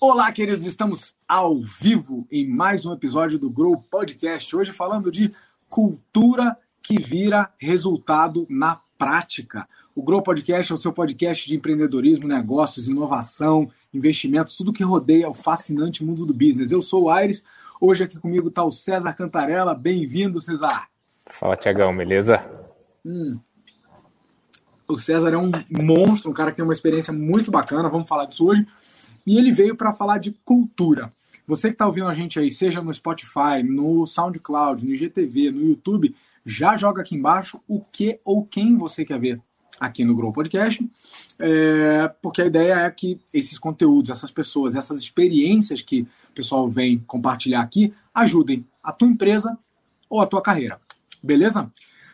Olá, queridos, estamos ao vivo em mais um episódio do Grow Podcast. Hoje falando de cultura que vira resultado na prática. O Grow Podcast é o seu podcast de empreendedorismo, negócios, inovação, investimentos, tudo que rodeia o fascinante mundo do business. Eu sou o Aires, hoje aqui comigo está o César Cantarella. Bem-vindo, César. Fala, Tiagão, beleza? Hum. O César é um monstro, um cara que tem uma experiência muito bacana, vamos falar disso hoje. E ele veio para falar de cultura. Você que está ouvindo a gente aí, seja no Spotify, no SoundCloud, no IGTV, no YouTube, já joga aqui embaixo o que ou quem você quer ver aqui no Grow Podcast, é, porque a ideia é que esses conteúdos, essas pessoas, essas experiências que o pessoal vem compartilhar aqui, ajudem a tua empresa ou a tua carreira. Beleza?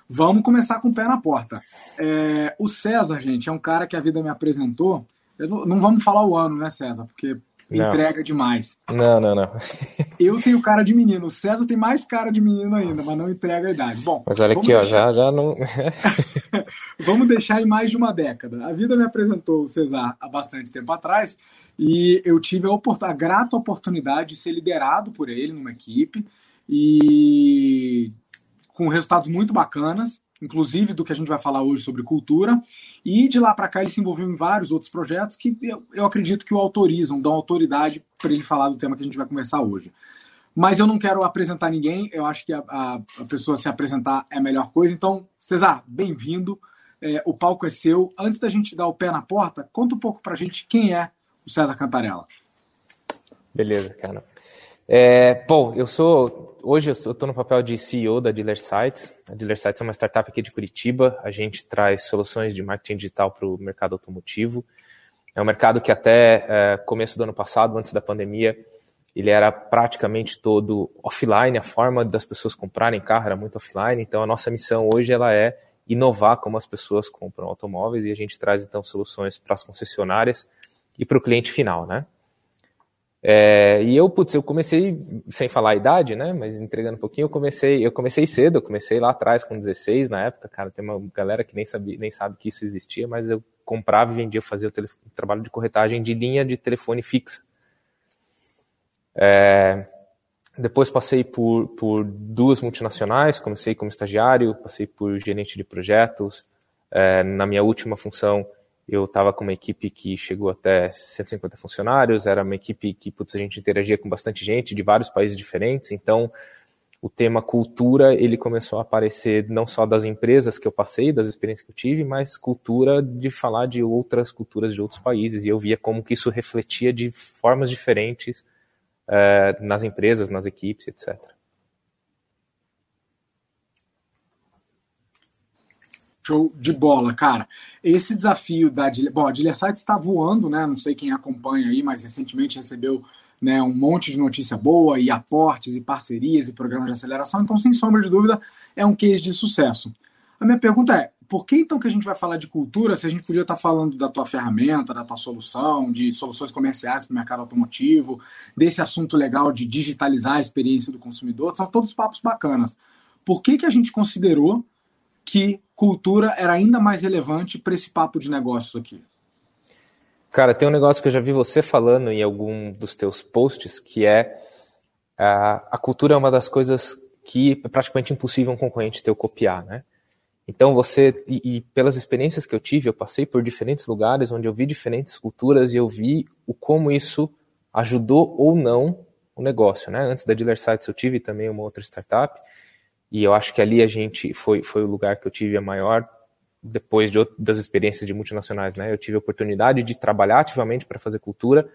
Vamos começar com o pé na porta. É, o César, gente, é um cara que a vida me apresentou. Não, não, vamos falar o ano, né, César? Porque não. entrega demais. Não, não, não. Eu tenho cara de menino, o César tem mais cara de menino ainda, mas não entrega a idade. Bom, mas olha aqui, deixar... ó, já, já não. vamos deixar em mais de uma década. A vida me apresentou o César há bastante tempo atrás e eu tive a, a grata oportunidade de ser liderado por ele numa equipe e com resultados muito bacanas inclusive do que a gente vai falar hoje sobre cultura. E de lá para cá ele se envolveu em vários outros projetos que eu, eu acredito que o autorizam, dão autoridade para ele falar do tema que a gente vai conversar hoje. Mas eu não quero apresentar ninguém, eu acho que a, a, a pessoa se apresentar é a melhor coisa. Então, Cesar, bem-vindo. É, o palco é seu. Antes da gente dar o pé na porta, conta um pouco para a gente quem é o César Cantarella. Beleza, cara. É, bom, eu sou. Hoje eu estou no papel de CEO da Dealer Sites. A Dealer Sites é uma startup aqui de Curitiba. A gente traz soluções de marketing digital para o mercado automotivo. É um mercado que até é, começo do ano passado, antes da pandemia, ele era praticamente todo offline. A forma das pessoas comprarem carro era muito offline. Então a nossa missão hoje ela é inovar como as pessoas compram automóveis e a gente traz então soluções para as concessionárias e para o cliente final, né? É, e eu, putz, eu comecei, sem falar a idade, né, mas entregando um pouquinho, eu comecei, eu comecei cedo, eu comecei lá atrás com 16 na época, cara, tem uma galera que nem sabe, nem sabe que isso existia, mas eu comprava e vendia, fazia o, o trabalho de corretagem de linha de telefone fixa. É, depois passei por, por duas multinacionais, comecei como estagiário, passei por gerente de projetos, é, na minha última função eu estava com uma equipe que chegou até 150 funcionários, era uma equipe que putz, a gente interagia com bastante gente de vários países diferentes, então o tema cultura ele começou a aparecer não só das empresas que eu passei, das experiências que eu tive, mas cultura de falar de outras culturas de outros países, e eu via como que isso refletia de formas diferentes uh, nas empresas, nas equipes, etc. Show de bola, cara. Esse desafio da Bom, a está voando, né? Não sei quem acompanha aí, mas recentemente recebeu né, um monte de notícia boa e aportes e parcerias e programas de aceleração. Então, sem sombra de dúvida, é um case de sucesso. A minha pergunta é: por que então que a gente vai falar de cultura se a gente podia estar falando da tua ferramenta, da tua solução, de soluções comerciais para o mercado automotivo, desse assunto legal de digitalizar a experiência do consumidor? São todos papos bacanas. Por que, que a gente considerou que cultura era ainda mais relevante para esse papo de negócios aqui? Cara, tem um negócio que eu já vi você falando em algum dos teus posts, que é a, cultura é uma das coisas que é praticamente impossível um concorrente teu copiar, né? Então você, e, e, pelas experiências que eu tive, eu passei por diferentes lugares onde eu vi diferentes culturas e eu vi o como isso ajudou ou não o negócio, né? Antes da Dealer Sites eu tive também uma outra startup e eu acho que ali a gente foi, foi o lugar que eu tive a maior depois de, das experiências de multinacionais, né? Eu tive a oportunidade de trabalhar ativamente para fazer cultura,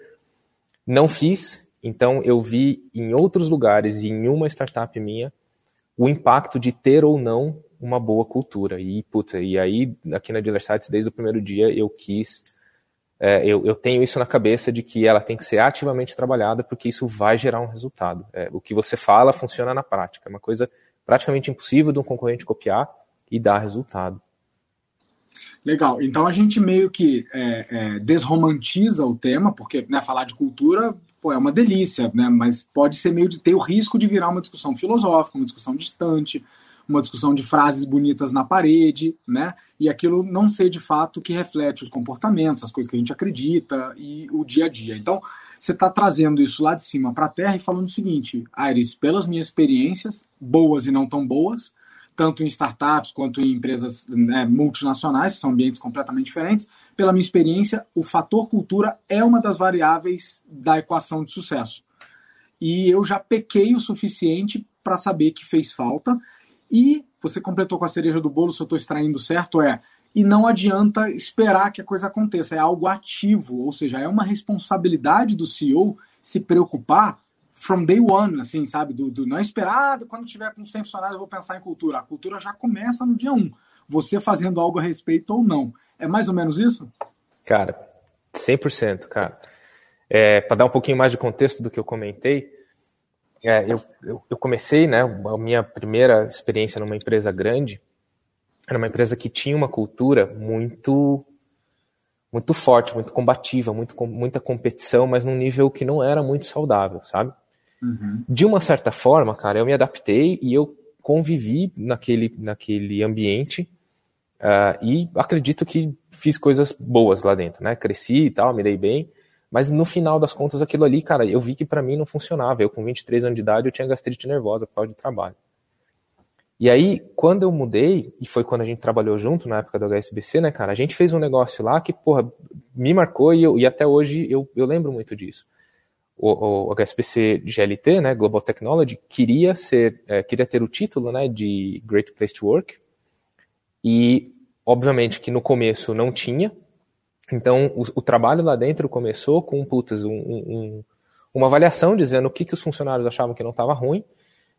não fiz, então eu vi em outros lugares e em uma startup minha o impacto de ter ou não uma boa cultura. E, puta, e aí, aqui na Dealer Sites, desde o primeiro dia, eu quis, é, eu, eu, tenho isso na cabeça de que ela tem que ser ativamente trabalhada, porque isso vai gerar um resultado. É, o que você fala funciona na prática. É uma coisa praticamente impossível de um concorrente copiar e dar resultado. Legal. Então a gente meio que é, é, desromantiza o tema, porque né, falar de cultura pô, é uma delícia, né, mas pode ser meio de ter o risco de virar uma discussão filosófica, uma discussão distante, uma discussão de frases bonitas na parede, né? E aquilo não ser de fato que reflete os comportamentos, as coisas que a gente acredita e o dia a dia. Então, você está trazendo isso lá de cima para a terra e falando o seguinte, Aires, pelas minhas experiências, boas e não tão boas, tanto em startups quanto em empresas né, multinacionais, que são ambientes completamente diferentes, pela minha experiência, o fator cultura é uma das variáveis da equação de sucesso. E eu já pequei o suficiente para saber que fez falta. E você completou com a cereja do bolo, se eu estou extraindo certo, é. E não adianta esperar que a coisa aconteça, é algo ativo, ou seja, é uma responsabilidade do CEO se preocupar from day one, assim, sabe? Do, do não esperar, quando tiver com 100 funcionários eu vou pensar em cultura. A cultura já começa no dia 1. Você fazendo algo a respeito ou não. É mais ou menos isso? Cara, 100%, cara. É, Para dar um pouquinho mais de contexto do que eu comentei, é, eu, eu, eu, comecei, né, a minha primeira experiência numa empresa grande, era uma empresa que tinha uma cultura muito muito forte, muito combativa, muito, muita competição, mas num nível que não era muito saudável, sabe? Uhum. De uma certa forma, cara, eu me adaptei e eu convivi naquele, naquele ambiente uh, e acredito que fiz coisas boas lá dentro, né? Cresci e tal, me dei bem, mas no final das contas, aquilo ali, cara, eu vi que para mim não funcionava. Eu, com 23 anos de idade, eu tinha gastrite nervosa por causa de trabalho. E aí, quando eu mudei, e foi quando a gente trabalhou junto na época do HSBC, né, cara, a gente fez um negócio lá que, porra, me marcou e, eu, e até hoje eu, eu lembro muito disso. O, o HSBC GLT, né, Global Technology, queria ser, é, queria ter o título, né, de Great Place to Work, e obviamente que no começo não tinha, então, o, o, trabalho lá dentro começou com putas, um, um, uma avaliação dizendo o que, que os funcionários achavam que não estava ruim,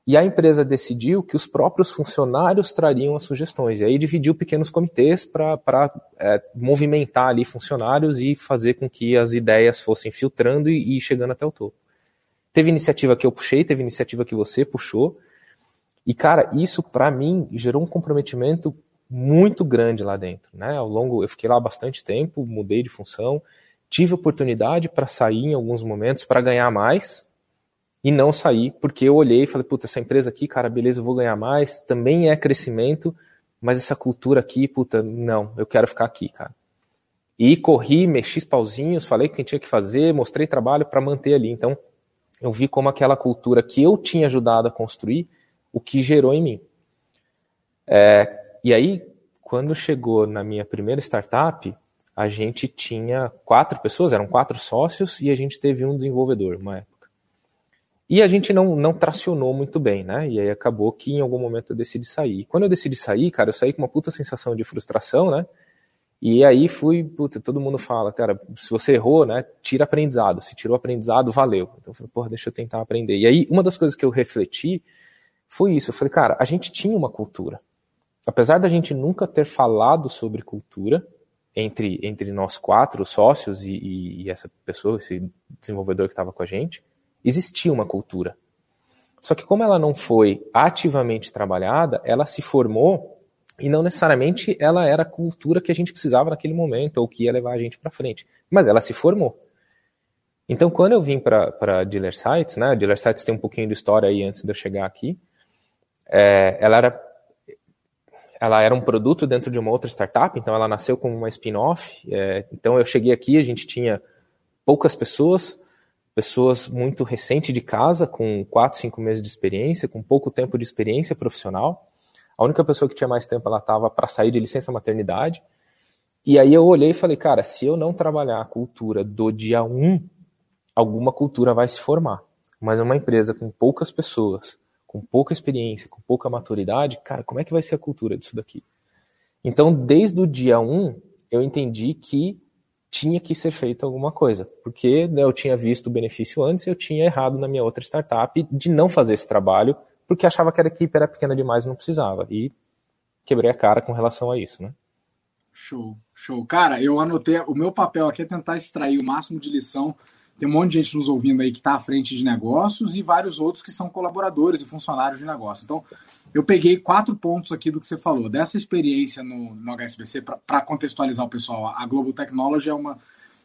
e a empresa decidiu que os próprios funcionários trariam as sugestões. E aí dividiu pequenos comitês para é, movimentar ali funcionários e fazer com que as ideias fossem filtrando e, e chegando até o topo. Teve iniciativa que eu puxei, teve iniciativa que você puxou. E, cara, isso para mim gerou um comprometimento muito grande lá dentro, né? Ao longo, eu fiquei lá bastante tempo, mudei de função, tive oportunidade para sair em alguns momentos para ganhar mais e não sair porque eu olhei e falei, puta, essa empresa aqui, cara, beleza, eu vou ganhar mais, também é crescimento, mas essa cultura aqui, puta, não, eu quero ficar aqui, cara. E corri, mexi os pauzinhos, falei o que tinha que fazer, mostrei trabalho para manter ali. Então, eu vi como aquela cultura que eu tinha ajudado a construir, o que gerou em mim. É, e aí, quando chegou na minha primeira startup, a gente tinha quatro pessoas, eram quatro sócios, e a gente teve um desenvolvedor uma época. E a gente não, não tracionou muito bem, né? E aí acabou que em algum momento eu decidi sair. Quando eu decidi sair, cara, eu saí com uma puta sensação de frustração, né? E aí fui, puta, todo mundo fala, cara, se você errou, né, tira aprendizado. Se tirou aprendizado, valeu. Então eu falei, porra, deixa eu tentar aprender. E aí, uma das coisas que eu refleti foi isso. Eu falei, cara, a gente tinha uma cultura apesar da gente nunca ter falado sobre cultura entre, entre nós quatro sócios e, e, e essa pessoa, esse desenvolvedor que estava com a gente, existia uma cultura. Só que como ela não foi ativamente trabalhada, ela se formou e não necessariamente ela era a cultura que a gente precisava naquele momento ou que ia levar a gente para frente. Mas ela se formou. Então, quando eu vim para Dealer Sites, né, Dealer Sites tem um pouquinho de história aí antes de eu chegar aqui, é, ela era ela era um produto dentro de uma outra startup, então ela nasceu como uma spin-off. É, então eu cheguei aqui, a gente tinha poucas pessoas, pessoas muito recentes de casa, com 4, 5 meses de experiência, com pouco tempo de experiência profissional. A única pessoa que tinha mais tempo, ela estava para sair de licença maternidade. E aí eu olhei e falei, cara, se eu não trabalhar a cultura do dia 1, alguma cultura vai se formar. Mas uma empresa com poucas pessoas, com pouca experiência, com pouca maturidade, cara, como é que vai ser a cultura disso daqui? Então, desde o dia 1, um, eu entendi que tinha que ser feita alguma coisa, porque né, eu tinha visto o benefício antes, eu tinha errado na minha outra startup de não fazer esse trabalho, porque achava que a equipe era pequena demais e não precisava, e quebrei a cara com relação a isso, né? Show, show. Cara, eu anotei, o meu papel aqui é tentar extrair o máximo de lição tem um monte de gente nos ouvindo aí que está à frente de negócios e vários outros que são colaboradores e funcionários de negócio. Então, eu peguei quatro pontos aqui do que você falou. Dessa experiência no, no HSBC, para contextualizar o pessoal, a Global Technology é uma,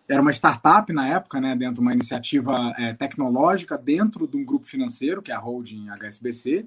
era uma startup na época, né, dentro de uma iniciativa é, tecnológica dentro de um grupo financeiro, que é a holding HSBC,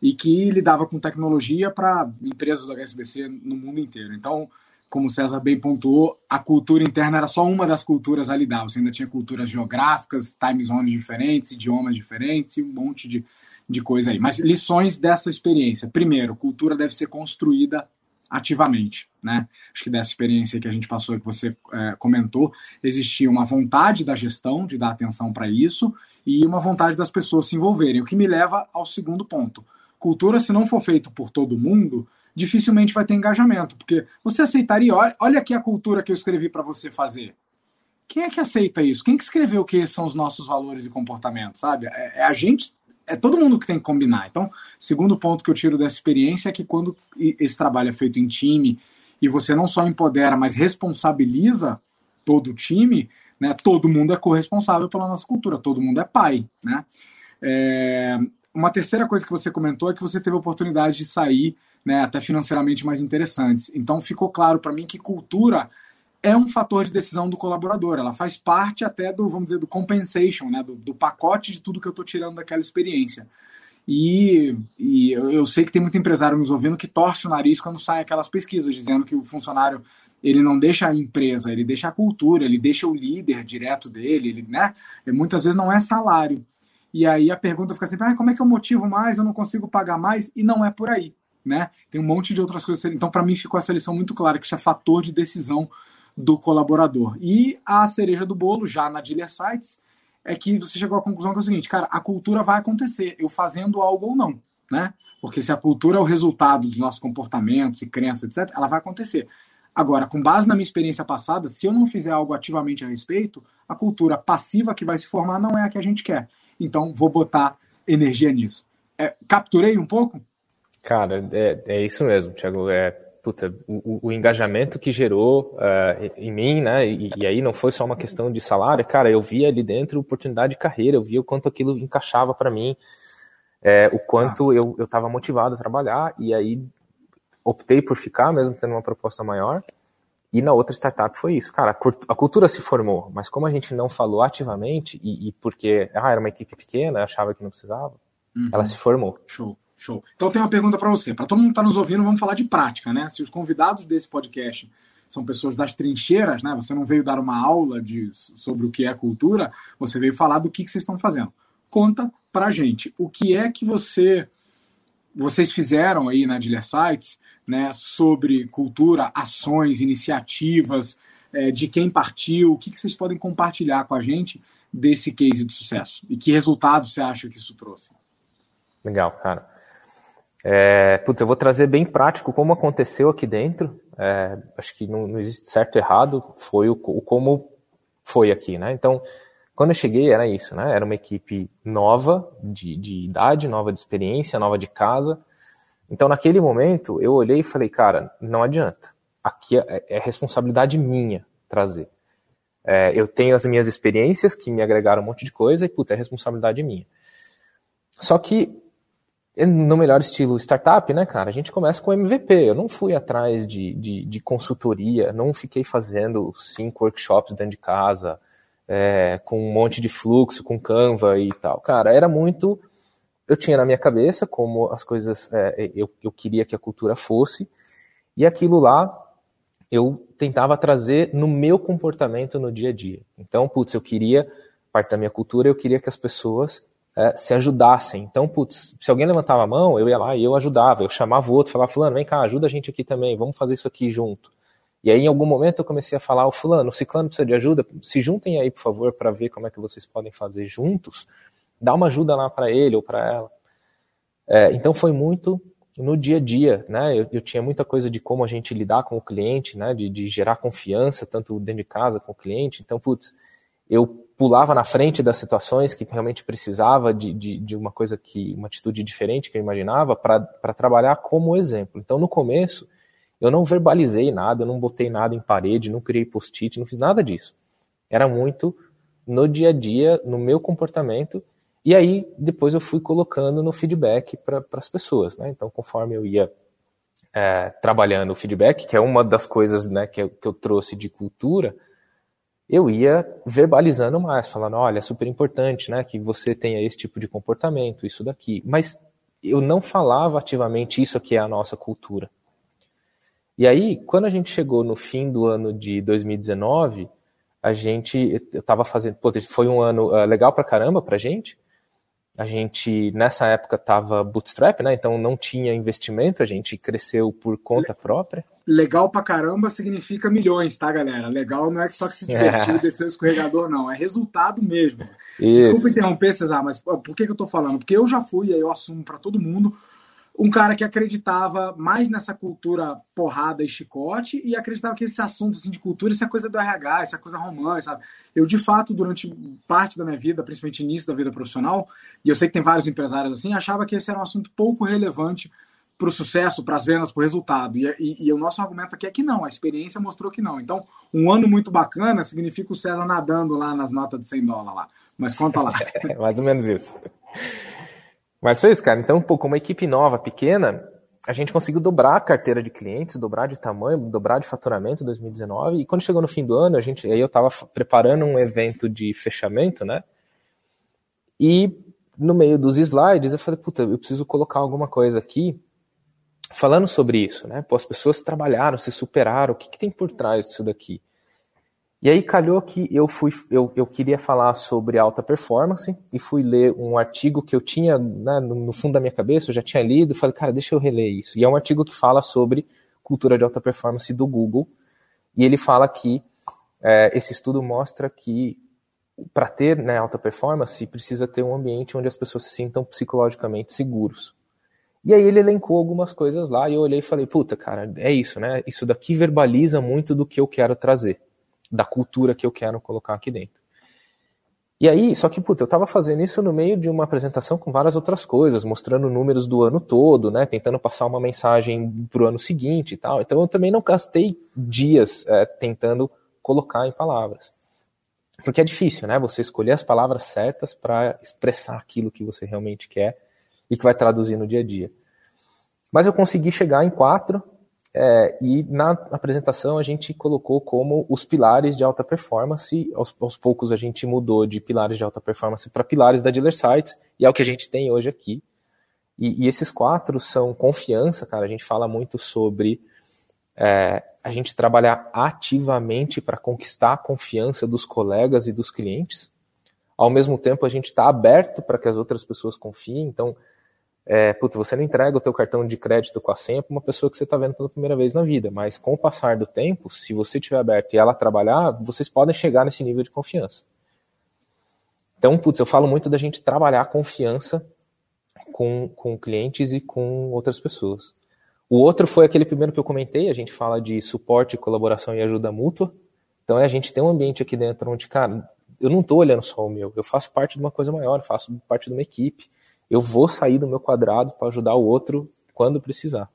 e que lidava com tecnologia para empresas do HSBC no mundo inteiro. Então, como o César bem pontuou, a cultura interna era só uma das culturas a lidar. Você ainda tinha culturas geográficas, time zones diferentes, idiomas diferentes e um monte de, de coisa aí. Mas lições dessa experiência. Primeiro, cultura deve ser construída ativamente, né? Acho que dessa experiência que a gente passou e que você é, comentou, existia uma vontade da gestão de dar atenção para isso e uma vontade das pessoas se envolverem, o que me leva ao segundo ponto. Cultura, se não for feito por todo mundo, dificilmente vai ter engajamento, porque você aceitaria, olha, aqui a cultura que eu escrevi para você fazer. Quem é que aceita isso? Quem que escreveu que são os nossos valores e comportamentos, sabe? É, é a gente é todo mundo que tem que combinar. Então, segundo ponto que eu tiro dessa experiência é que quando esse trabalho é feito em time e você não só empodera, mas responsabiliza todo o time, né? Todo mundo é corresponsável pela nossa cultura, todo mundo é pai, né? É, uma terceira coisa que você comentou é que você teve a oportunidade de sair, né, até financeiramente mais interessantes. Então, ficou claro para mim que cultura é um fator de decisão do colaborador. Ela faz parte até do, vamos dizer, do compensation, né? do, do pacote de tudo que eu estou tirando daquela experiência. E, e eu, sei que tem muito empresário nos ouvindo que torce o nariz quando saem aquelas pesquisas dizendo que o funcionário ele não deixa a empresa, ele deixa a cultura, ele deixa o líder direto dele, ele, né? E muitas vezes não é salário. E aí a pergunta fica sempre, ah, como é que eu motivo mais? Eu não consigo pagar mais? E não é por aí, né? Tem um monte de outras coisas. Então, para mim, ficou essa lição muito clara que isso é fator de decisão do colaborador. E a cereja do bolo, já na Dealer Sites, é que você chegou à conclusão que é o seguinte, cara, a cultura vai acontecer, eu fazendo algo ou não, né? Porque se a cultura é o resultado dos nossos comportamentos e crenças, etc., ela vai acontecer. Agora, com base na minha experiência passada, se eu não fizer algo ativamente a respeito, a cultura passiva que vai se formar não é a que a gente quer. Então, vou botar energia nisso. É, capturei um pouco? Cara, é, é isso mesmo, Thiago. É, puta, o, o, engajamento que gerou uh, em mim, né? E, e, aí não foi só uma questão de salário, cara, eu via ali dentro oportunidade de carreira, eu via o quanto aquilo encaixava para mim, é, o quanto ah. eu estava motivado a trabalhar, e aí optei por ficar, mesmo tendo uma proposta maior. E na outra startup foi isso, cara, a cultura se formou, mas como a gente não falou ativamente, e, e porque ah, era uma equipe pequena, achava que não precisava, uhum. ela se formou. Show. Show. Então tem uma pergunta para você. Para todo mundo que está nos ouvindo, vamos falar de prática, né? Se os convidados desse podcast são pessoas das trincheiras, né? Você não veio dar uma aula de, sobre o que é cultura, você veio falar do que, que vocês estão fazendo. Conta a gente. O que é que você vocês fizeram aí na Dealer Sites, né? Sobre cultura, ações, iniciativas, é, de quem partiu, o que, que vocês podem compartilhar com a gente desse case de sucesso? E que resultado você acha que isso trouxe? Legal, cara. É, putz, eu vou trazer bem prático como aconteceu aqui dentro. É, acho que não, não, existe certo e errado, foi o, o, como foi aqui, né? Então, quando eu cheguei era isso, né? Era uma equipe nova de, de idade, nova de experiência, nova de casa. Então, naquele momento, eu olhei e falei, cara, não adianta. Aqui é, é responsabilidade minha trazer. É, eu tenho as minhas experiências que me agregaram um monte de coisa e, puta, é responsabilidade minha. Só que no melhor estilo startup, né, cara, a gente começa com MVP. Eu não fui atrás de, de, de consultoria, não fiquei fazendo cinco workshops dentro de casa, é, com um monte de fluxo, com Canva e tal. Cara, era muito. Eu tinha na minha cabeça como as coisas é, eu, eu queria que a cultura fosse, e aquilo lá eu tentava trazer no meu comportamento no dia a dia. Então, putz, eu queria, parte da minha cultura, eu queria que as pessoas é, se ajudassem. Então, putz, se alguém levantava a mão, eu ia lá e eu ajudava. Eu chamava o outro, falava, fulano, vem cá, ajuda a gente aqui também, vamos fazer isso aqui junto. E aí, em algum momento, eu comecei a falar, o fulano, o ciclano precisa de ajuda, se juntem aí, por favor, para ver como é que vocês podem fazer juntos. Dá uma ajuda lá para ele ou para ela. É, então, foi muito no dia a dia, né? Eu, eu, tinha muita coisa de como a gente lidar com o cliente, né? De, de gerar confiança, tanto dentro de casa com o cliente. Então, putz, eu pulava na frente das situações que realmente precisava de, de, de uma coisa que, uma atitude diferente que eu imaginava para trabalhar como exemplo. Então, no começo, eu não verbalizei nada, não botei nada em parede, não criei post-it, não fiz nada disso. Era muito no dia a dia, no meu comportamento, e aí depois eu fui colocando no feedback para as pessoas. Né? Então, conforme eu ia é, trabalhando o feedback, que é uma das coisas né, que, eu, que eu trouxe de cultura, eu ia verbalizando mais, falando, olha, é super importante, né, que você tenha esse tipo de comportamento, isso daqui. Mas eu não falava ativamente isso aqui é a nossa cultura. E aí, quando a gente chegou no fim do ano de 2019, a gente, estava fazendo, pô, foi um ano uh, legal pra caramba pra gente, a gente, nessa época, estava bootstrap, né? Então não tinha investimento, a gente cresceu por conta própria. Legal pra caramba significa milhões, tá, galera? Legal não é só que se divertiu e descer o escorregador, não. É resultado mesmo. Isso. Desculpa interromper, Cesar, mas por que, que eu tô falando? Porque eu já fui, aí eu assumo para todo mundo, um cara que acreditava mais nessa cultura porrada e chicote e acreditava que esse assunto assim, de cultura, isso é coisa do RH, isso é coisa romântica, sabe? Eu, de fato, durante parte da minha vida, principalmente início da vida profissional, e eu sei que tem vários empresários assim, achava que esse era um assunto pouco relevante para o sucesso, para as vendas, para o resultado. E, e, e, o nosso argumento aqui é que não, a experiência mostrou que não. Então, um ano muito bacana significa o César nadando lá nas notas de 100 dólares lá. Mas conta lá. Mais ou menos isso. Mas foi isso, cara. Então, pô, como uma equipe nova, pequena, a gente conseguiu dobrar a carteira de clientes, dobrar de tamanho, dobrar de faturamento em 2019. E quando chegou no fim do ano, a gente, aí eu estava preparando um evento de fechamento, né? E no meio dos slides eu falei, puta, eu preciso colocar alguma coisa aqui falando sobre isso, né? Pô, as pessoas trabalharam, se superaram, o que, que tem por trás disso daqui? E aí calhou que eu fui, eu, eu queria falar sobre alta performance e fui ler um artigo que eu tinha né, no, fundo da minha cabeça, eu já tinha lido, falei, cara, deixa eu reler isso. E é um artigo que fala sobre cultura de alta performance do Google e ele fala que é, esse estudo mostra que para ter né, alta performance precisa ter um ambiente onde as pessoas se sintam psicologicamente seguros. E aí ele elencou algumas coisas lá e eu olhei e falei, puta, cara, é isso, né? Isso daqui verbaliza muito do que eu quero trazer da cultura que eu quero colocar aqui dentro. E aí, só que, puta, eu tava fazendo isso no meio de uma apresentação com várias outras coisas, mostrando números do ano todo, né, tentando passar uma mensagem pro ano seguinte e tal. Então eu também não gastei dias é, tentando colocar em palavras. Porque é difícil, né, você escolher as palavras certas para expressar aquilo que você realmente quer e que vai traduzir no dia a dia. Mas eu consegui chegar em quatro, é, e na apresentação a gente colocou como os pilares de alta performance. Aos, aos poucos a gente mudou de pilares de alta performance para pilares da Dealer Sites, e é o que a gente tem hoje aqui. E, e esses quatro são confiança, cara. A gente fala muito sobre é, a gente trabalhar ativamente para conquistar a confiança dos colegas e dos clientes. Ao mesmo tempo, a gente está aberto para que as outras pessoas confiem. Então, é, putz, você não entrega o teu cartão de crédito com a senha para uma pessoa que você está vendo pela primeira vez na vida, mas com o passar do tempo, se você tiver aberto e ela trabalhar, vocês podem chegar nesse nível de confiança. Então, putz, eu falo muito da gente trabalhar a confiança com, com clientes e com outras pessoas. O outro foi aquele primeiro que eu comentei, a gente fala de suporte, colaboração e ajuda mútua. Então, é a gente tem um ambiente aqui dentro onde, cara, eu não estou olhando só o meu, eu faço parte de uma coisa maior, faço parte de uma equipe eu vou sair do meu quadrado para ajudar o outro quando precisar.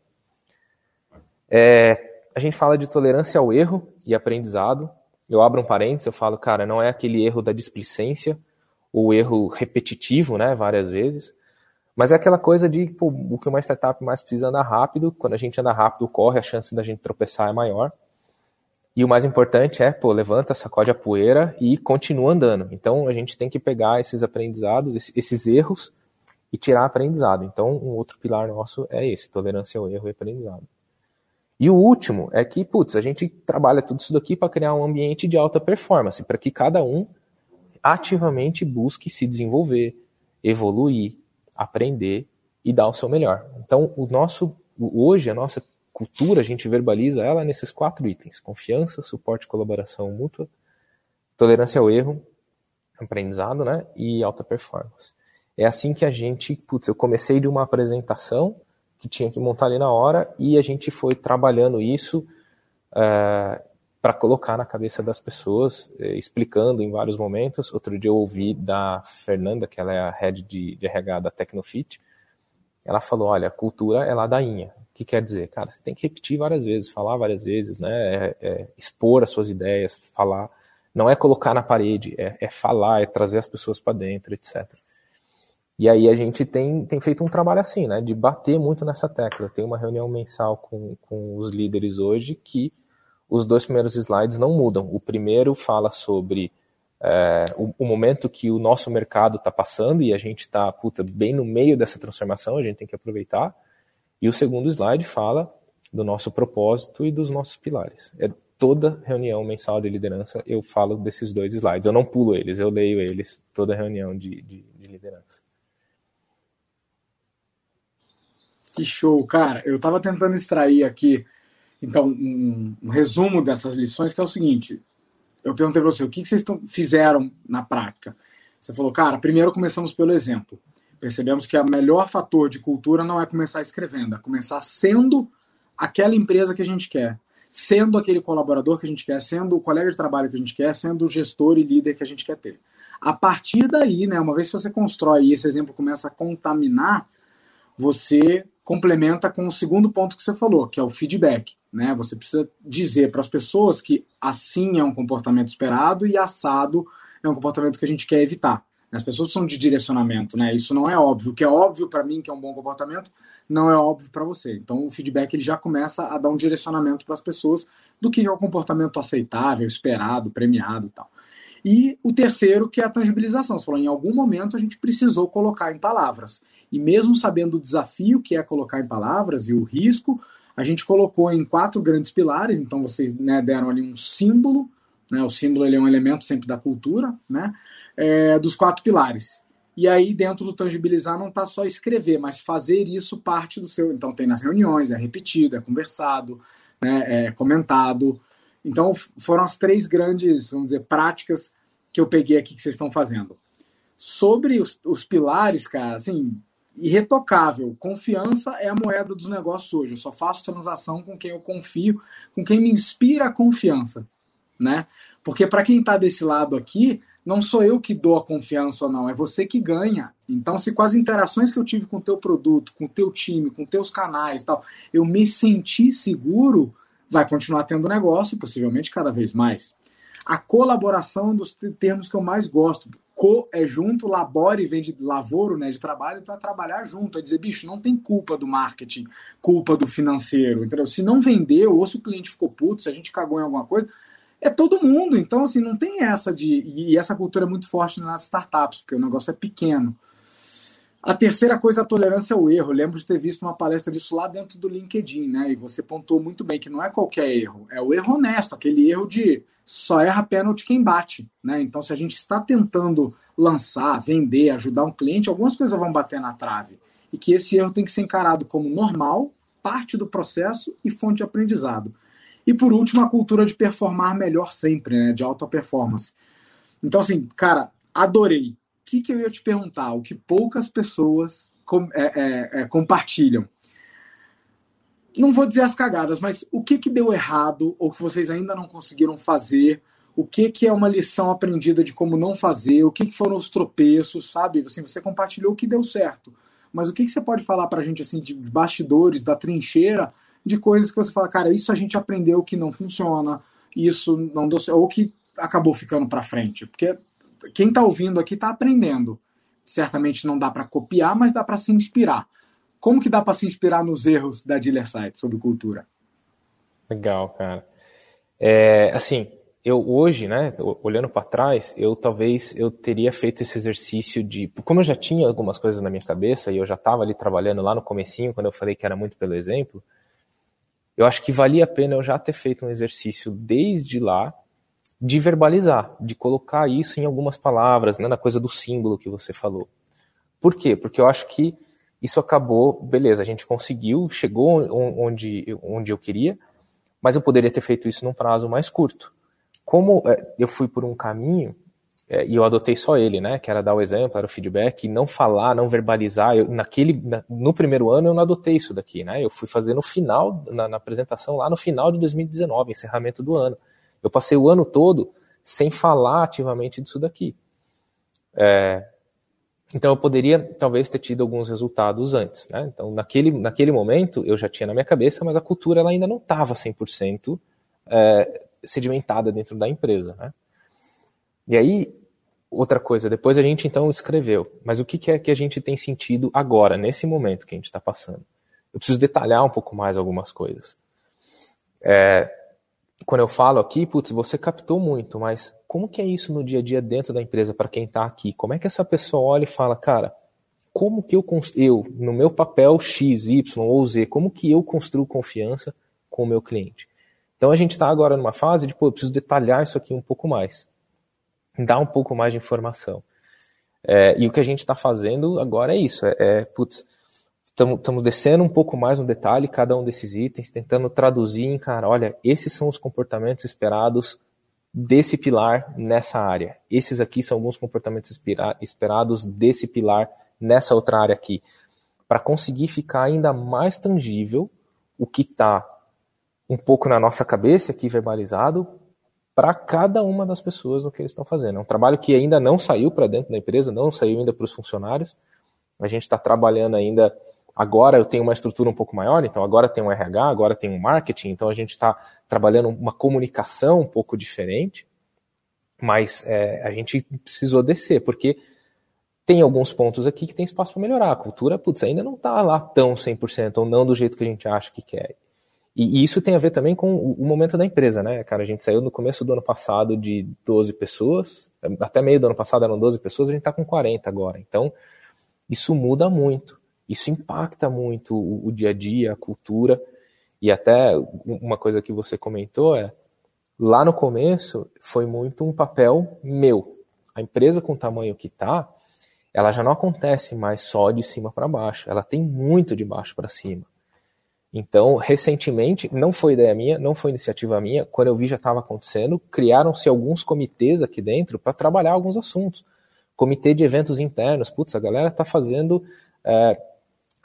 É, a gente fala de tolerância ao erro e aprendizado. Eu abro um parênteses, eu falo, cara, não é aquele erro da displicência, o erro repetitivo, né, várias vezes, mas é aquela coisa de pô, o que uma startup mais precisa andar rápido. Quando a gente anda rápido, corre, a chance da gente tropeçar é maior. E o mais importante é, pô, levanta, sacode a poeira e continua andando. Então a gente tem que pegar esses aprendizados, esses erros, e tirar aprendizado. Então, um outro pilar nosso é esse, tolerância ao erro e aprendizado. E o último é que, putz, a gente trabalha tudo isso daqui para criar um ambiente de alta performance, para que cada um ativamente busque se desenvolver, evoluir, aprender e dar o seu melhor. Então, o nosso hoje a nossa cultura, a gente verbaliza ela nesses quatro itens: confiança, suporte, colaboração mútua, tolerância ao erro, aprendizado, né, e alta performance. É assim que a gente, putz, eu comecei de uma apresentação que tinha que montar ali na hora e a gente foi trabalhando isso uh, é, para colocar na cabeça das pessoas, eh, explicando em vários momentos. Outro dia eu ouvi da Fernanda, que ela é a head de, de RH da Tecnofit, ela falou, olha, a cultura é ladainha. O que quer dizer? Cara, você tem que repetir várias vezes, falar várias vezes, né? É, é expor as suas ideias, falar. Não é colocar na parede, é, é falar, é trazer as pessoas para dentro, etc. E aí a gente tem, tem feito um trabalho assim, né, de bater muito nessa tecla. Tem uma reunião mensal com, com os líderes hoje que os dois primeiros slides não mudam. O primeiro fala sobre é, o, o, momento que o nosso mercado está passando e a gente está bem no meio dessa transformação, a gente tem que aproveitar. E o segundo slide fala do nosso propósito e dos nossos pilares. É toda reunião mensal de liderança eu falo desses dois slides. Eu não pulo eles, eu leio eles toda reunião de, de, de liderança. Que show, cara. Eu estava tentando extrair aqui, então, um, um, resumo dessas lições, que é o seguinte. Eu perguntei para você, o que, que vocês fizeram na prática? Você falou, cara, primeiro começamos pelo exemplo. Percebemos que o melhor fator de cultura não é começar escrevendo, é começar sendo aquela empresa que a gente quer, sendo aquele colaborador que a gente quer, sendo o colega de trabalho que a gente quer, sendo o gestor e líder que a gente quer ter. A partir daí, né, uma vez que você constrói e esse exemplo começa a contaminar, você complementa com o segundo ponto que você falou, que é o feedback. Né? Você precisa dizer para as pessoas que assim é um comportamento esperado e assado é um comportamento que a gente quer evitar. As pessoas precisam de direcionamento, né? Isso não é óbvio. O que é óbvio para mim que é um bom comportamento não é óbvio para você. Então o feedback ele já começa a dar um direcionamento para as pessoas do que é o comportamento aceitável, esperado, premiado e tal. E o terceiro, que é a tangibilização. Você falou, em algum momento a gente precisou colocar em palavras. E mesmo sabendo o desafio que é colocar em palavras e o risco, a gente colocou em quatro grandes pilares. Então vocês né, deram ali um símbolo, né? O símbolo ele é um elemento sempre da cultura, né? É, dos quatro pilares. E aí, dentro do tangibilizar, não está só escrever, mas fazer isso parte do seu. Então, tem nas reuniões, é repetido, é conversado, né, é comentado. Então, foram as três grandes, vamos dizer, práticas que eu peguei aqui que vocês estão fazendo. Sobre os, os pilares, cara, assim, irretocável. Confiança é a moeda dos negócios hoje. Eu só faço transação com quem eu confio, com quem me inspira a confiança, né? Porque para quem está desse lado aqui, não sou eu que dou a confiança ou não, é você que ganha. Então, se com as interações que eu tive com o teu produto, com o teu time, com teus canais, tal, eu me senti seguro, vai continuar tendo negócio, possivelmente cada vez mais. A colaboração é dos termos que eu mais gosto. Co é junto, labore vem de lavoro, né, de trabalho, então é trabalhar junto, é dizer, bicho, não tem culpa do marketing, culpa do financeiro, entendeu? Se não vendeu, ou se o cliente ficou puto, se a gente cagou em alguma coisa, é todo mundo. Então, assim, não tem essa de. E essa cultura é muito forte nas startups, porque o negócio é pequeno. A terceira coisa, a tolerância ao erro. Lembro de ter visto uma palestra disso lá dentro do LinkedIn, né? E você pontuou muito bem que não é qualquer erro, é o erro honesto, aquele erro de só erra pênalti quem bate, né? Então, se a gente está tentando lançar, vender, ajudar um cliente, algumas coisas vão bater na trave. E que esse erro tem que ser encarado como normal, parte do processo e fonte de aprendizado. E por último, a cultura de performar melhor sempre, né? De alta performance. Então, assim, cara, adorei que, que eu ia te perguntar? O que poucas pessoas com, é, é, é, compartilham. Não vou dizer as cagadas, mas o que, que deu errado ou que vocês ainda não conseguiram fazer? O que, que é uma lição aprendida de como não fazer? O que, que foram os tropeços, sabe? Assim, você compartilhou o que deu certo. Mas o que, que você pode falar para a gente assim, de bastidores, da trincheira, de coisas que você fala, cara, isso a gente aprendeu que não funciona, isso não deu certo, ou que acabou ficando para frente? Porque quem está ouvindo aqui está aprendendo. Certamente não dá para copiar, mas dá para se inspirar. Como que dá para se inspirar nos erros da Dealer Site sobre cultura? Legal, cara. É, assim, eu hoje, né, olhando para trás, eu talvez eu teria feito esse exercício de, como eu já tinha algumas coisas na minha cabeça e eu já estava ali trabalhando lá no comecinho, quando eu falei que era muito pelo exemplo, eu acho que valia a pena eu já ter feito um exercício desde lá de verbalizar, de colocar isso em algumas palavras, né, na coisa do símbolo que você falou. Por quê? Porque eu acho que isso acabou, beleza, a gente conseguiu, chegou onde, onde eu queria, mas eu poderia ter feito isso num prazo mais curto. Como é, eu fui por um caminho, é, e eu adotei só ele, né, que era dar o exemplo, era o feedback, não falar, não verbalizar, eu, naquele, na, no primeiro ano eu não adotei isso daqui, né, eu fui fazer no final, na, na apresentação lá no final de 2019, encerramento do ano. Eu passei o ano todo sem falar ativamente disso daqui. É, então eu poderia talvez ter tido alguns resultados antes. Né? Então naquele, naquele momento eu já tinha na minha cabeça, mas a cultura ela ainda não estava 100% é, sedimentada dentro da empresa. Né? E aí, outra coisa, depois a gente então escreveu, mas o que, que é que a gente tem sentido agora, nesse momento que a gente está passando? Eu preciso detalhar um pouco mais algumas coisas. É, quando eu falo aqui, putz, você captou muito, mas como que é isso no dia a dia dentro da empresa para quem está aqui? Como é que essa pessoa olha e fala, cara, como que eu, eu, no meu papel X, Y ou Z, como que eu construo confiança com o meu cliente? Então a gente está agora numa fase de, pô, eu preciso detalhar isso aqui um pouco mais, dar um pouco mais de informação. É, e o que a gente está fazendo agora é isso, é, é putz, estamos descendo um pouco mais no detalhe cada um desses itens, tentando traduzir em, cara, olha, esses são os comportamentos esperados desse pilar nessa área. Esses aqui são alguns comportamentos esperados desse pilar nessa outra área aqui. Para conseguir ficar ainda mais tangível o que está um pouco na nossa cabeça aqui verbalizado para cada uma das pessoas no que eles estão fazendo. É um trabalho que ainda não saiu para dentro da empresa, não saiu ainda para os funcionários. A gente está trabalhando ainda Agora eu tenho uma estrutura um pouco maior, então agora tem um RH, agora tem um marketing, então a gente está trabalhando uma comunicação um pouco diferente, mas é, a gente precisou descer, porque tem alguns pontos aqui que tem espaço para melhorar. A cultura, putz, ainda não está lá tão 100%, ou não do jeito que a gente acha que quer. E, e, isso tem a ver também com o, o, momento da empresa, né? Cara, a gente saiu no começo do ano passado de 12 pessoas, até meio do ano passado eram 12 pessoas, a gente está com 40 agora. Então, isso muda muito. Isso impacta muito o, o dia a dia, a cultura. E até uma coisa que você comentou é, lá no começo foi muito um papel meu. A empresa com o tamanho que está, ela já não acontece mais só de cima para baixo, ela tem muito de baixo para cima. Então, recentemente, não foi ideia minha, não foi iniciativa minha, quando eu vi já estava acontecendo, criaram-se alguns comitês aqui dentro para trabalhar alguns assuntos. Comitê de eventos internos, putz, a galera está fazendo é,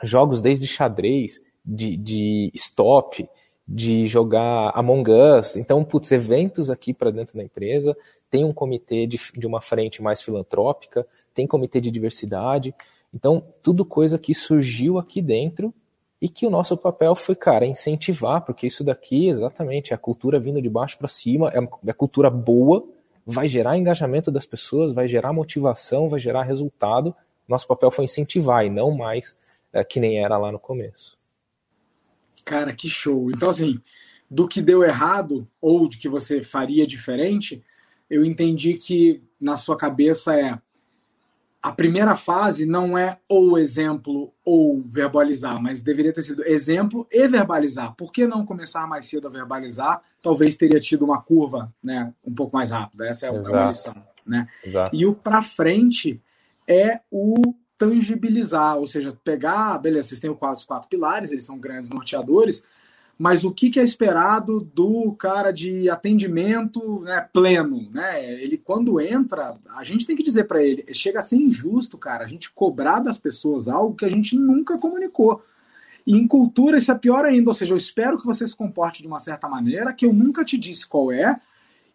jogos desde xadrez, de, de stop, de jogar Among Us. Então, putz, eventos aqui para dentro da empresa. Tem um comitê de, de uma frente mais filantrópica, tem comitê de diversidade. Então, tudo coisa que surgiu aqui dentro e que o nosso papel foi, cara, incentivar, porque isso daqui, exatamente, é a cultura vindo de baixo para cima, é, é cultura boa, vai gerar engajamento das pessoas, vai gerar motivação, vai gerar resultado. Nosso papel foi incentivar e não mais que nem era lá no começo. Cara, que show. Então, assim, do que deu errado ou de que você faria diferente, eu entendi que na sua cabeça é a primeira fase não é ou exemplo ou verbalizar, mas deveria ter sido exemplo e verbalizar. Por que não começar mais cedo a verbalizar? Talvez teria tido uma curva né, um pouco mais rápida. Essa é, Exato. uma lição. Né? Exato. E o para frente é o tangibilizar, ou seja, pegar, beleza, vocês têm os quatro pilares, eles são grandes norteadores, mas o que, que é esperado do cara de atendimento né, pleno, né? Ele quando entra, a gente tem que dizer para ele, chega a ser injusto, cara, a gente cobrar das pessoas algo que a gente nunca comunicou. E em cultura isso é pior ainda, ou seja, eu espero que você se comporte de uma certa maneira que eu nunca te disse qual é,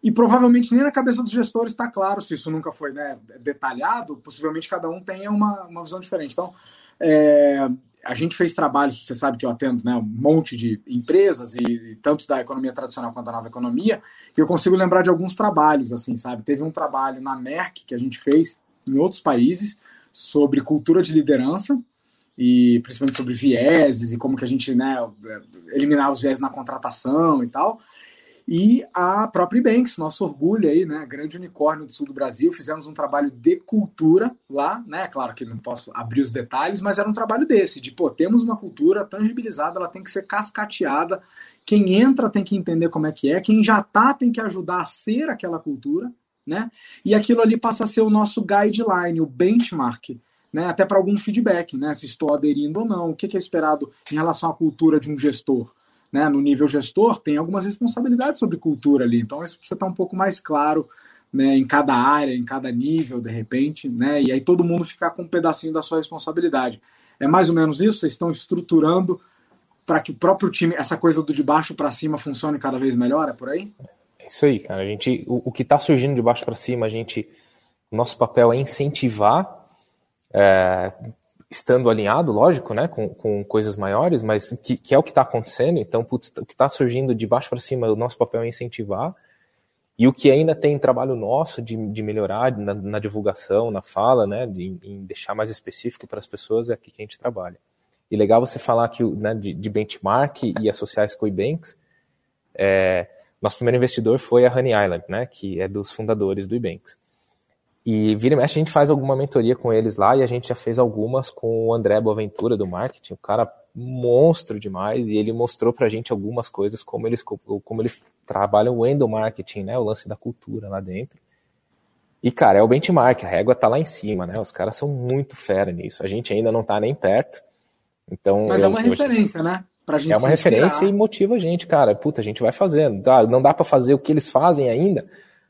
e provavelmente nem na cabeça dos gestores está claro se isso nunca foi né, detalhado, possivelmente cada um tenha uma, uma visão diferente. Então, é, a gente fez trabalhos, você sabe que eu atendo né, um monte de empresas, e, e, tanto da economia tradicional quanto da nova economia, e eu consigo lembrar de alguns trabalhos, assim, sabe? Teve um trabalho na Merck que a gente fez em outros países sobre cultura de liderança, e principalmente sobre vieses e como que a gente né, eliminava os vieses na contratação e tal e a própria Banks, nosso orgulho aí, né, grande unicórnio do sul do Brasil, fizemos um trabalho de cultura lá, né, claro que não posso abrir os detalhes, mas era um trabalho desse, de, pô, temos uma cultura tangibilizada, ela tem que ser cascateada, quem entra tem que entender como é que é, quem já tá tem que ajudar a ser aquela cultura, né, e aquilo ali passa a ser o nosso guideline, o benchmark, né, até para algum feedback, né, se estou aderindo ou não, o que é esperado em relação à cultura de um gestor, né, no nível gestor, tem algumas responsabilidades sobre cultura ali. Então, isso precisa estar um pouco mais claro né, em cada área, em cada nível, de repente, né, e aí todo mundo ficar com um pedacinho da sua responsabilidade. É mais ou menos isso? Vocês estão estruturando para que o próprio time, essa coisa do de baixo para cima, funcione cada vez melhor? É por aí? É isso aí, cara. A gente, o, o que está surgindo de baixo para cima, a gente, nosso papel é incentivar é, estando alinhado, lógico, né, com, com coisas maiores, mas que, que é o que está acontecendo. Então, putz, o que está surgindo de baixo para cima, o nosso papel é incentivar. E o que ainda tem trabalho nosso de, de melhorar na, na divulgação, na fala, né, de, em deixar mais específico para as pessoas, é aqui que a gente trabalha. E legal você falar que, né, de, de benchmark e associar isso com o Ebanks. É, Nosso primeiro investidor foi a Honey Island, né, que é dos fundadores do Ebanks. E vira e mexe, a gente faz alguma mentoria com eles lá e a gente já fez algumas com o André Boaventura do marketing, o cara monstro demais, e ele mostrou pra gente algumas coisas, como eles, como eles trabalham o endomarketing, né, o lance da cultura lá dentro. E, cara, é o benchmark, a régua tá lá em cima, né, os caras são muito fera nisso, a gente ainda não tá nem perto, então... Mas é eu, é uma referência, né? Pra gente é uma referência e motiva a gente, cara, puta, a gente vai fazendo, não dá para fazer o que eles fazem ainda,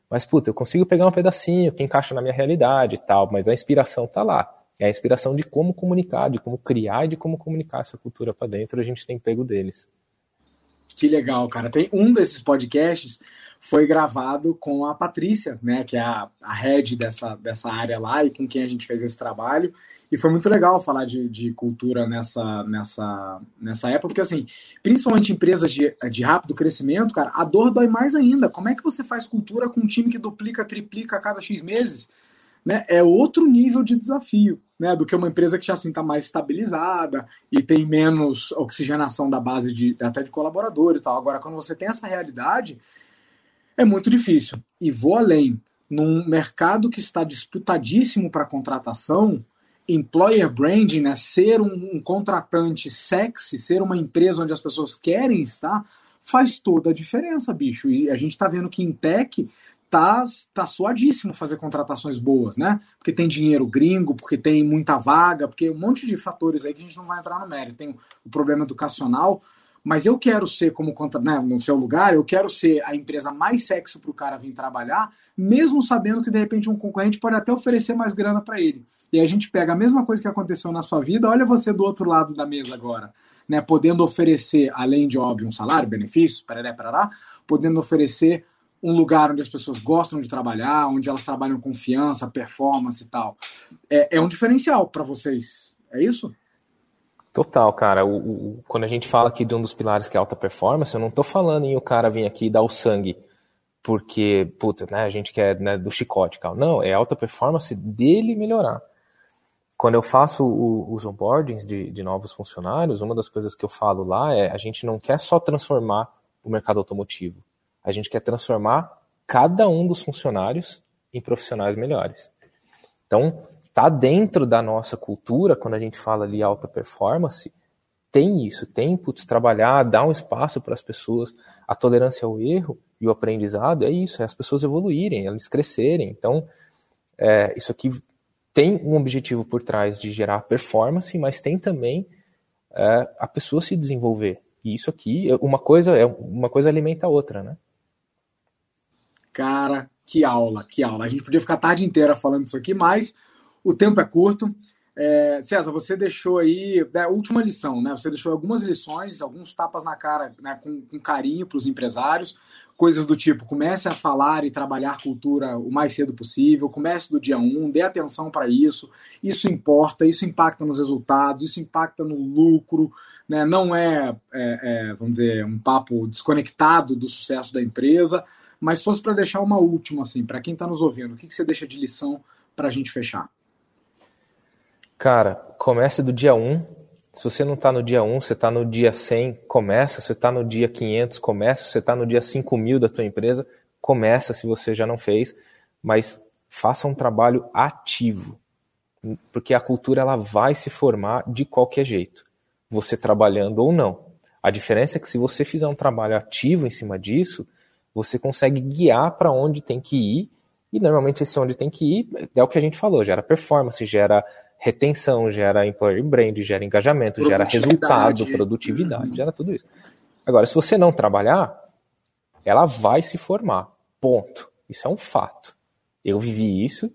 mas, puta, eu consigo pegar um pedacinho que encaixa na minha realidade e tal, mas a inspiração tá lá. É a inspiração de como comunicar, de como criar e de como comunicar essa cultura para dentro, a gente tem pego deles. Que legal, cara. Tem um desses podcasts foi gravado com a Patrícia, né, que é a, a head dessa, dessa área lá e com quem a gente fez esse trabalho. E foi muito legal falar de, de cultura nessa, nessa, nessa época, porque assim, principalmente empresas de, de rápido crescimento, cara, a dor dói mais ainda. Como é que você faz cultura com um time que duplica, triplica a cada X meses? Né? É outro nível de desafio, né? Do que uma empresa que já assim está mais estabilizada e tem menos oxigenação da base de até de colaboradores, tal. Agora, quando você tem essa realidade, é muito difícil. E vou além. Num mercado que está disputadíssimo para contratação, employer branding, né, ser um, um, contratante sexy, ser uma empresa onde as pessoas querem estar, faz toda a diferença, bicho. E a gente está vendo que em tech tá, tá suadíssimo fazer contratações boas, né? Porque tem dinheiro gringo, porque tem muita vaga, porque um monte de fatores aí que a gente não vai entrar no mérito. Tem o problema educacional, mas eu quero ser como né, no seu lugar, eu quero ser a empresa mais sexy para o cara vir trabalhar, mesmo sabendo que de repente um concorrente pode até oferecer mais grana para ele. E a gente pega a mesma coisa que aconteceu na sua vida, olha você do outro lado da mesa agora, né, podendo oferecer, além de óbvio, um salário, benefício, parará, parará, podendo oferecer um lugar onde as pessoas gostam de trabalhar, onde elas trabalham confiança, performance e tal. É, é um diferencial para vocês, é isso? Total, cara. O, o, quando a gente fala aqui de um dos pilares que é alta performance, eu não estou falando em o cara vir aqui dar o sangue porque, puta, né, a gente quer né, do chicote, cara. Não, é alta performance dele melhorar. Quando eu faço o, os onboardings de, de novos funcionários, uma das coisas que eu falo lá é a gente não quer só transformar o mercado automotivo. A gente quer transformar cada um dos funcionários em profissionais melhores. Então, tá dentro da nossa cultura, quando a gente fala ali alta performance, tem isso, tem putz, trabalhar, dar um espaço para as pessoas, a tolerância ao erro e o aprendizado é isso, é as pessoas evoluírem, elas crescerem. Então, é, isso aqui tem um objetivo por trás de gerar performance, mas tem também é, a pessoa se desenvolver. E isso aqui, uma coisa é uma coisa alimenta a outra, né? Cara, que aula, que aula. A gente podia ficar a tarde inteira falando isso aqui, mas o tempo é curto. É, César, você deixou aí a última lição, né? Você deixou algumas lições, alguns tapas na cara, né, com, com carinho para os empresários, coisas do tipo: comece a falar e trabalhar cultura o mais cedo possível, comece do dia 1, dê atenção para isso. Isso importa, isso impacta nos resultados, isso impacta no lucro, né? Não é, é, é vamos dizer, um papo desconectado do sucesso da empresa. Mas se fosse para deixar uma última, assim, para quem está nos ouvindo, o que, que você deixa de lição para a gente fechar? Cara, comece do dia 1. Se você não está no dia 1, você está no dia 100, começa. Se você está no dia 500, começa. Se você está no dia 5 mil da tua empresa, começa se você já não fez. Mas faça um trabalho ativo. Porque a cultura ela vai se formar de qualquer jeito. Você trabalhando ou não. A diferença é que se você fizer um trabalho ativo em cima disso, você consegue guiar para onde tem que ir. E normalmente esse onde tem que ir é o que a gente falou, gera performance, gera retenção, gera employer brand, gera engajamento, gera resultado, produtividade, uhum. gera tudo isso. Agora, se você não trabalhar, ela vai se formar. Ponto. Isso é um fato. Eu vivi isso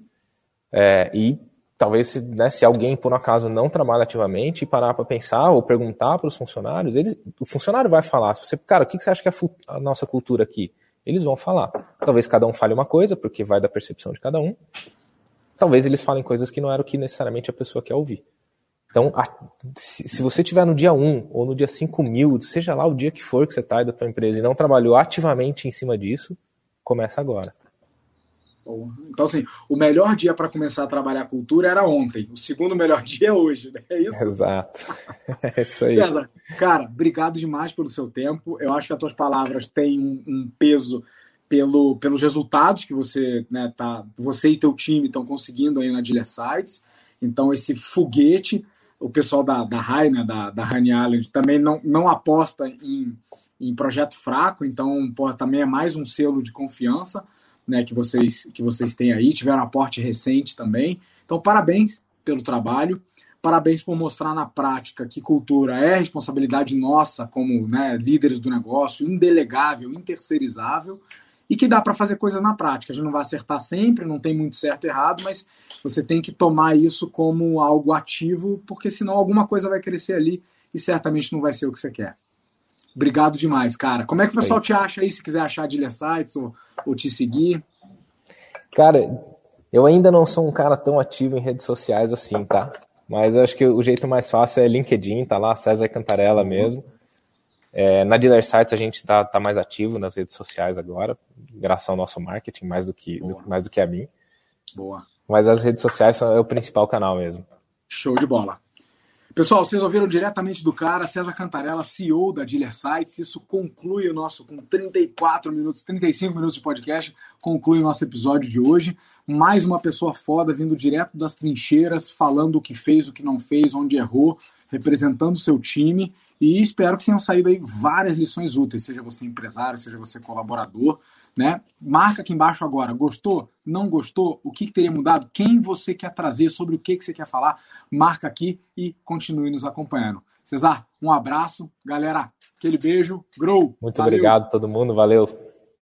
é, e talvez né, se alguém por um acaso não trabalha ativamente e parar para pensar ou perguntar para os funcionários, eles, o funcionário vai falar. Se você, cara, o que você acha que é a, a nossa cultura aqui? Eles vão falar. Talvez cada um fale uma coisa, porque vai da percepção de cada um talvez eles falem coisas que não era o que necessariamente a pessoa quer ouvir. Então, a, se, se, você tiver no dia 1 ou no dia 5 mil, seja lá o dia que for que você está aí da tua empresa e não trabalhou ativamente em cima disso, começa agora. Então, assim, o melhor dia para começar a trabalhar cultura era ontem. O segundo melhor dia é hoje, né? É isso? Exato. É isso aí. César, cara, obrigado demais pelo seu tempo. Eu acho que as tuas palavras têm um, um peso pelo, pelos resultados que você, né, tá, você e teu time estão conseguindo aí na Dealer Sites. Então, esse foguete, o pessoal da, da High, né, da, da Honey Island, também não, não aposta em, em projeto fraco, então, pô, também é mais um selo de confiança né, que, vocês, que vocês têm aí. Tiveram aporte recente também. Então, parabéns pelo trabalho. Parabéns por mostrar na prática que cultura é responsabilidade nossa como né, líderes do negócio, indelegável, interceirizável e que dá para fazer coisas na prática. A gente não vai acertar sempre, não tem muito certo e errado, mas você tem que tomar isso como algo ativo, porque senão alguma coisa vai crescer ali e certamente não vai ser o que você quer. Obrigado demais, cara. Como é que o pessoal te acha aí, se quiser achar Dealer Sites ou, ou te seguir? Cara, eu ainda não sou um cara tão ativo em redes sociais assim, tá? Mas eu acho que o jeito mais fácil é LinkedIn, tá lá, César Cantarella mesmo. É, na Dealer Sites a gente está tá mais ativo nas redes sociais agora, graças ao nosso marketing, mais do que, do, mais do que a mim. Boa. Mas as redes sociais são é o principal canal mesmo. Show de bola. Pessoal, vocês ouviram diretamente do cara, César Cantarella, CEO da Dealer Sites. Isso conclui o nosso, com 34 minutos, 35 minutos de podcast, conclui o nosso episódio de hoje. Mais uma pessoa foda vindo direto das trincheiras, falando o que fez, o que não fez, onde errou, representando o seu time e espero que tenham saído aí várias lições úteis, seja você empresário, seja você colaborador, né? Marca aqui embaixo agora, gostou? Não gostou? O que, que teria mudado? Quem você quer trazer? Sobre o que, que você quer falar? Marca aqui e continue nos acompanhando. Cesar, um abraço. Galera, aquele beijo. Grow. Muito valeu. obrigado a todo mundo. Valeu.